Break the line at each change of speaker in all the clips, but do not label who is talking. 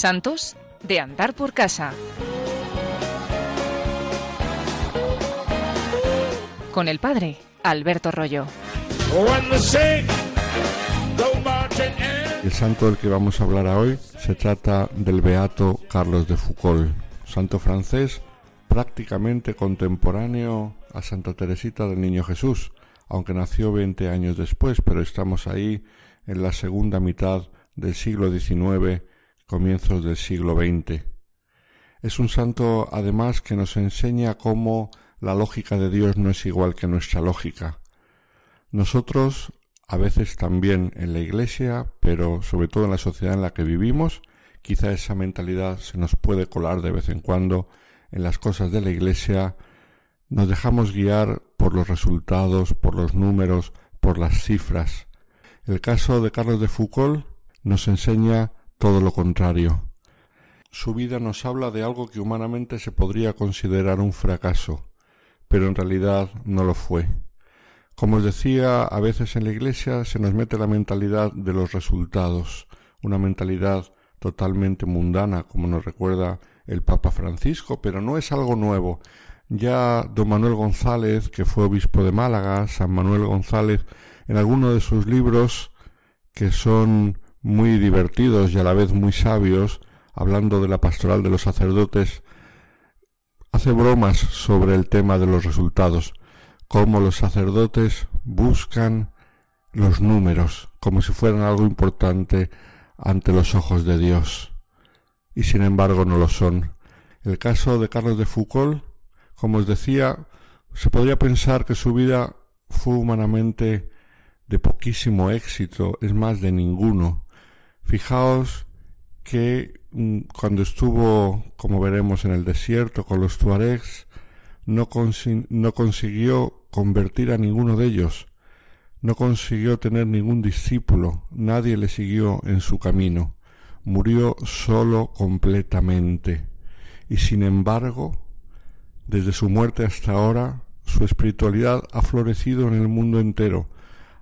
Santos de andar por casa. Con el padre Alberto Rollo.
El santo del que vamos a hablar hoy se trata del beato Carlos de Foucault, santo francés prácticamente contemporáneo a Santa Teresita del Niño Jesús, aunque nació 20 años después, pero estamos ahí en la segunda mitad del siglo XIX, comienzos del siglo XX. Es un santo además que nos enseña cómo la lógica de Dios no es igual que nuestra lógica. Nosotros, a veces también en la Iglesia, pero sobre todo en la sociedad en la que vivimos, quizá esa mentalidad se nos puede colar de vez en cuando en las cosas de la Iglesia, nos dejamos guiar por los resultados, por los números, por las cifras. El caso de Carlos de Foucault nos enseña todo lo contrario. Su vida nos habla de algo que humanamente se podría considerar un fracaso, pero en realidad no lo fue. Como os decía, a veces en la Iglesia se nos mete la mentalidad de los resultados, una mentalidad totalmente mundana, como nos recuerda el Papa Francisco, pero no es algo nuevo. Ya don Manuel González, que fue obispo de Málaga, San Manuel González, en alguno de sus libros, que son muy divertidos y a la vez muy sabios, hablando de la pastoral de los sacerdotes, hace bromas sobre el tema de los resultados, cómo los sacerdotes buscan los números como si fueran algo importante ante los ojos de Dios, y sin embargo no lo son. El caso de Carlos de Foucault, como os decía, se podría pensar que su vida fue humanamente de poquísimo éxito, es más, de ninguno. Fijaos que mm, cuando estuvo, como veremos, en el desierto con los tuaregs, no, no consiguió convertir a ninguno de ellos, no consiguió tener ningún discípulo, nadie le siguió en su camino, murió solo completamente. Y sin embargo, desde su muerte hasta ahora, su espiritualidad ha florecido en el mundo entero.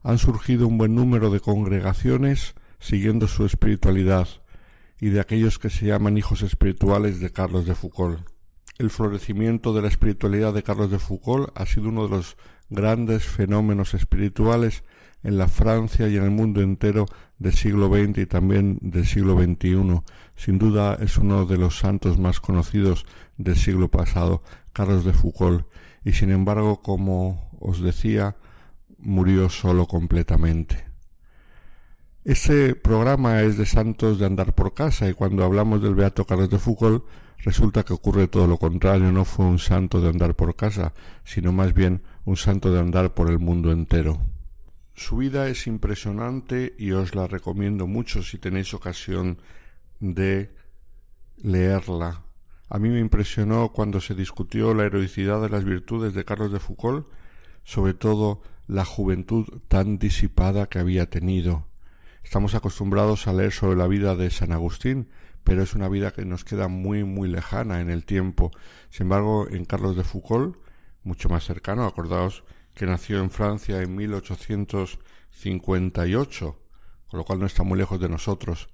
Han surgido un buen número de congregaciones siguiendo su espiritualidad y de aquellos que se llaman hijos espirituales de Carlos de Foucault. El florecimiento de la espiritualidad de Carlos de Foucault ha sido uno de los grandes fenómenos espirituales en la Francia y en el mundo entero del siglo XX y también del siglo XXI. Sin duda es uno de los santos más conocidos del siglo pasado, Carlos de Foucault, y sin embargo, como os decía, murió solo completamente. Este programa es de santos de andar por casa y cuando hablamos del Beato Carlos de Foucault resulta que ocurre todo lo contrario, no fue un santo de andar por casa, sino más bien un santo de andar por el mundo entero. Su vida es impresionante y os la recomiendo mucho si tenéis ocasión de leerla. A mí me impresionó cuando se discutió la heroicidad de las virtudes de Carlos de Foucault, sobre todo la juventud tan disipada que había tenido. Estamos acostumbrados a leer sobre la vida de San Agustín, pero es una vida que nos queda muy muy lejana en el tiempo. Sin embargo, en Carlos de Foucault mucho más cercano. Acordaos que nació en Francia en 1858, con lo cual no está muy lejos de nosotros.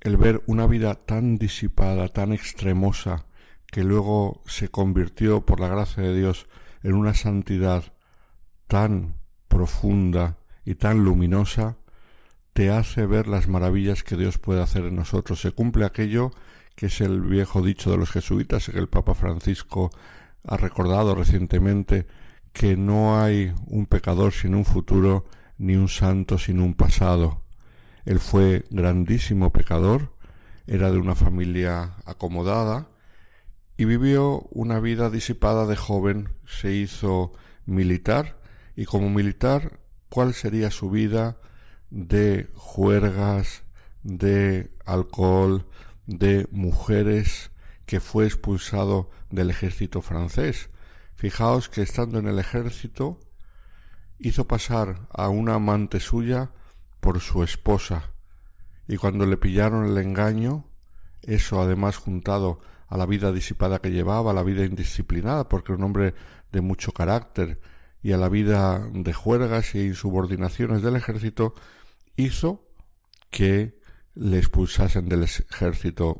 El ver una vida tan disipada, tan extremosa, que luego se convirtió por la gracia de Dios en una santidad tan profunda y tan luminosa, te hace ver las maravillas que Dios puede hacer en nosotros. Se cumple aquello que es el viejo dicho de los jesuitas, que el Papa Francisco ha recordado recientemente que no hay un pecador sin un futuro, ni un santo sin un pasado. Él fue grandísimo pecador, era de una familia acomodada y vivió una vida disipada de joven, se hizo militar y como militar, ¿cuál sería su vida de juergas, de alcohol, de mujeres, que fue expulsado del ejército francés. Fijaos que estando en el ejército hizo pasar a una amante suya por su esposa y cuando le pillaron el engaño, eso además juntado a la vida disipada que llevaba, a la vida indisciplinada, porque era un hombre de mucho carácter, y a la vida de juergas y insubordinaciones del ejército, hizo que le expulsasen del ejército.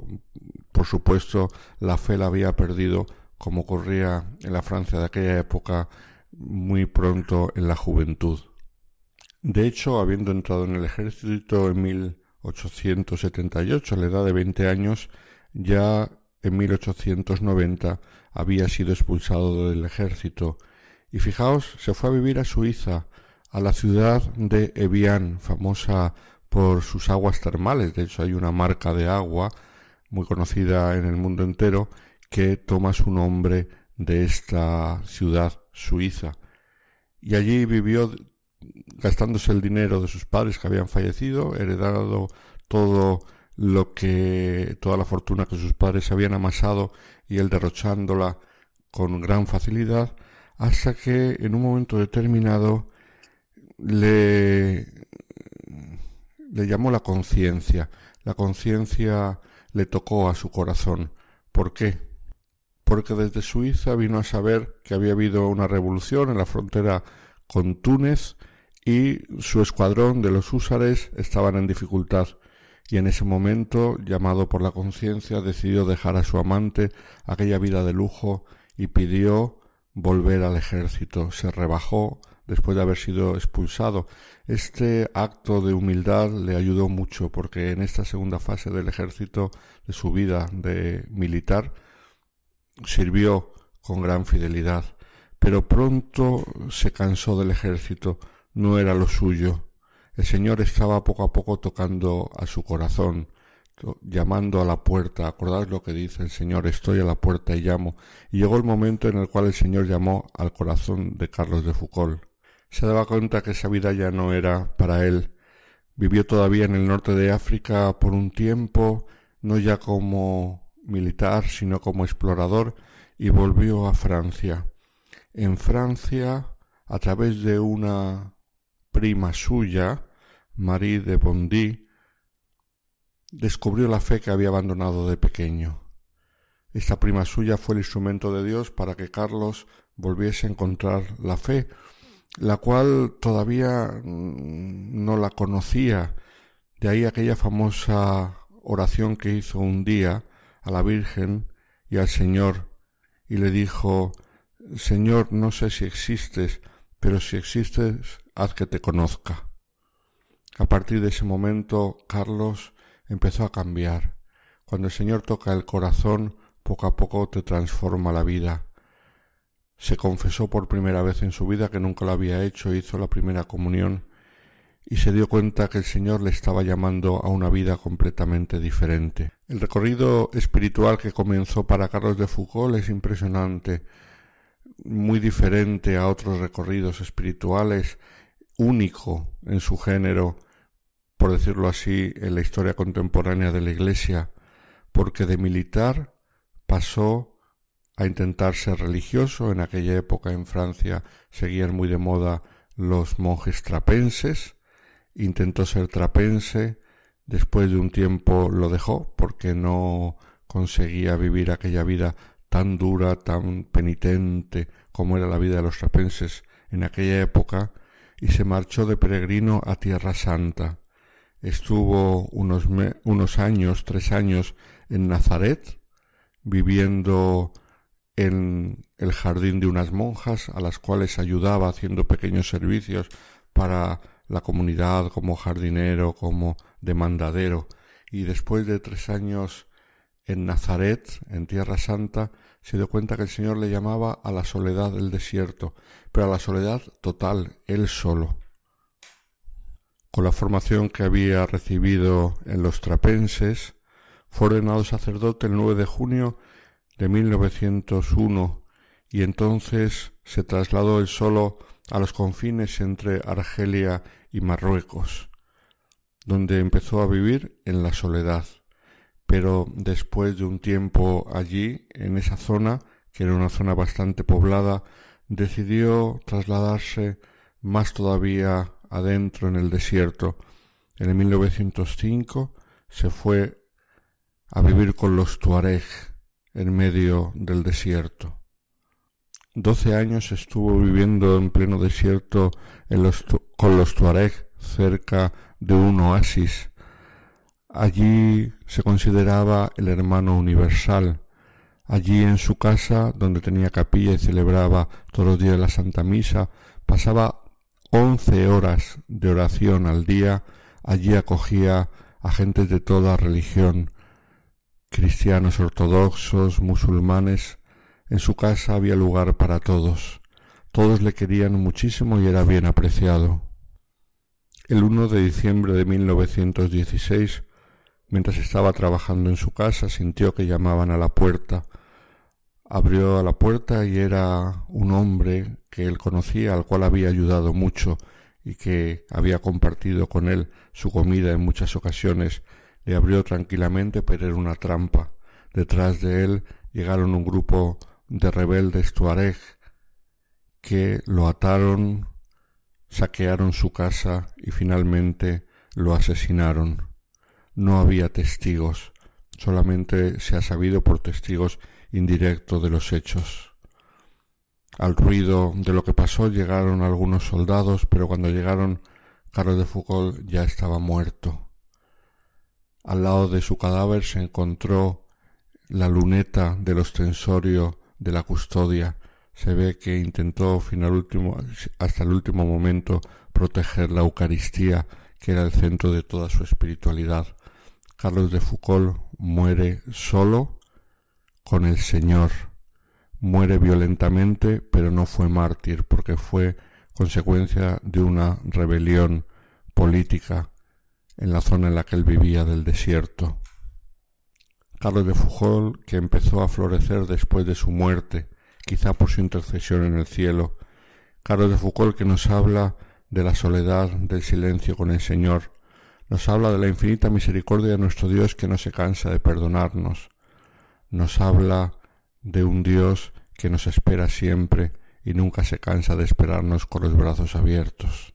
Por supuesto, la fe la había perdido, como ocurría en la Francia de aquella época, muy pronto en la juventud. De hecho, habiendo entrado en el ejército en 1878, a la edad de veinte años, ya en 1890 había sido expulsado del ejército y fijaos, se fue a vivir a Suiza, a la ciudad de Evian, famosa por sus aguas termales. De hecho, hay una marca de agua muy conocida en el mundo entero que toma su nombre de esta ciudad suiza. Y allí vivió gastándose el dinero de sus padres que habían fallecido, heredado todo lo que toda la fortuna que sus padres habían amasado y él derrochándola con gran facilidad hasta que en un momento determinado le, le llamó la conciencia. La conciencia le tocó a su corazón. ¿Por qué? Porque desde Suiza vino a saber que había habido una revolución en la frontera con Túnez y su escuadrón de los húsares estaban en dificultad y en ese momento, llamado por la conciencia, decidió dejar a su amante aquella vida de lujo y pidió volver al ejército. Se rebajó después de haber sido expulsado. Este acto de humildad le ayudó mucho porque en esta segunda fase del ejército de su vida de militar sirvió con gran fidelidad. Pero pronto se cansó del ejército, no era lo suyo. El Señor estaba poco a poco tocando a su corazón, llamando a la puerta. Acordad lo que dice el Señor, estoy a la puerta y llamo. Y llegó el momento en el cual el Señor llamó al corazón de Carlos de Foucault. Se daba cuenta que esa vida ya no era para él. Vivió todavía en el norte de África por un tiempo, no ya como militar, sino como explorador, y volvió a Francia. En Francia, a través de una prima suya, Marie de Bondy, descubrió la fe que había abandonado de pequeño. Esta prima suya fue el instrumento de Dios para que Carlos volviese a encontrar la fe, la cual todavía mm, no la conocía. De ahí aquella famosa oración que hizo un día a la Virgen y al Señor y le dijo, Señor, no sé si existes, pero si existes, haz que te conozca. A partir de ese momento, Carlos empezó a cambiar. Cuando el Señor toca el corazón, poco a poco te transforma la vida. Se confesó por primera vez en su vida que nunca lo había hecho, hizo la primera comunión y se dio cuenta que el Señor le estaba llamando a una vida completamente diferente. El recorrido espiritual que comenzó para Carlos de Foucault es impresionante, muy diferente a otros recorridos espirituales, único en su género, por decirlo así, en la historia contemporánea de la Iglesia, porque de militar pasó a intentar ser religioso. En aquella época en Francia seguían muy de moda los monjes trapenses. Intentó ser trapense, después de un tiempo lo dejó porque no conseguía vivir aquella vida tan dura, tan penitente como era la vida de los trapenses en aquella época, y se marchó de peregrino a Tierra Santa estuvo unos, unos años, tres años en Nazaret, viviendo en el jardín de unas monjas a las cuales ayudaba haciendo pequeños servicios para la comunidad como jardinero, como demandadero. Y después de tres años en Nazaret, en Tierra Santa, se dio cuenta que el Señor le llamaba a la soledad del desierto, pero a la soledad total, él solo con la formación que había recibido en los trapenses, fue ordenado sacerdote el 9 de junio de 1901 y entonces se trasladó él solo a los confines entre Argelia y Marruecos, donde empezó a vivir en la soledad. Pero después de un tiempo allí, en esa zona, que era una zona bastante poblada, decidió trasladarse más todavía adentro en el desierto. En el 1905 se fue a vivir con los Tuareg en medio del desierto. Doce años estuvo viviendo en pleno desierto con los Tuareg cerca de un oasis, Allí se consideraba el hermano universal. Allí en su casa, donde tenía capilla y celebraba todos los días la Santa Misa, pasaba once horas de oración al día. Allí acogía a gentes de toda religión, cristianos ortodoxos, musulmanes. En su casa había lugar para todos. Todos le querían muchísimo y era bien apreciado. El 1 de diciembre de 1916, mientras estaba trabajando en su casa, sintió que llamaban a la puerta. Abrió a la puerta y era un hombre que él conocía, al cual había ayudado mucho y que había compartido con él su comida en muchas ocasiones. Le abrió tranquilamente, pero era una trampa. Detrás de él llegaron un grupo de rebeldes tuareg que lo ataron saquearon su casa y finalmente lo asesinaron. No había testigos, solamente se ha sabido por testigos indirectos de los hechos. Al ruido de lo que pasó llegaron algunos soldados, pero cuando llegaron Carlos de Foucault ya estaba muerto. Al lado de su cadáver se encontró la luneta del ostensorio de la custodia se ve que intentó hasta el último momento proteger la Eucaristía, que era el centro de toda su espiritualidad. Carlos de Foucault muere solo con el Señor. Muere violentamente, pero no fue mártir, porque fue consecuencia de una rebelión política en la zona en la que él vivía del desierto. Carlos de Foucault, que empezó a florecer después de su muerte, quizá por su intercesión en el cielo. Carlos de Foucault que nos habla de la soledad, del silencio con el Señor, nos habla de la infinita misericordia de nuestro Dios que no se cansa de perdonarnos, nos habla de un Dios que nos espera siempre y nunca se cansa de esperarnos con los brazos abiertos.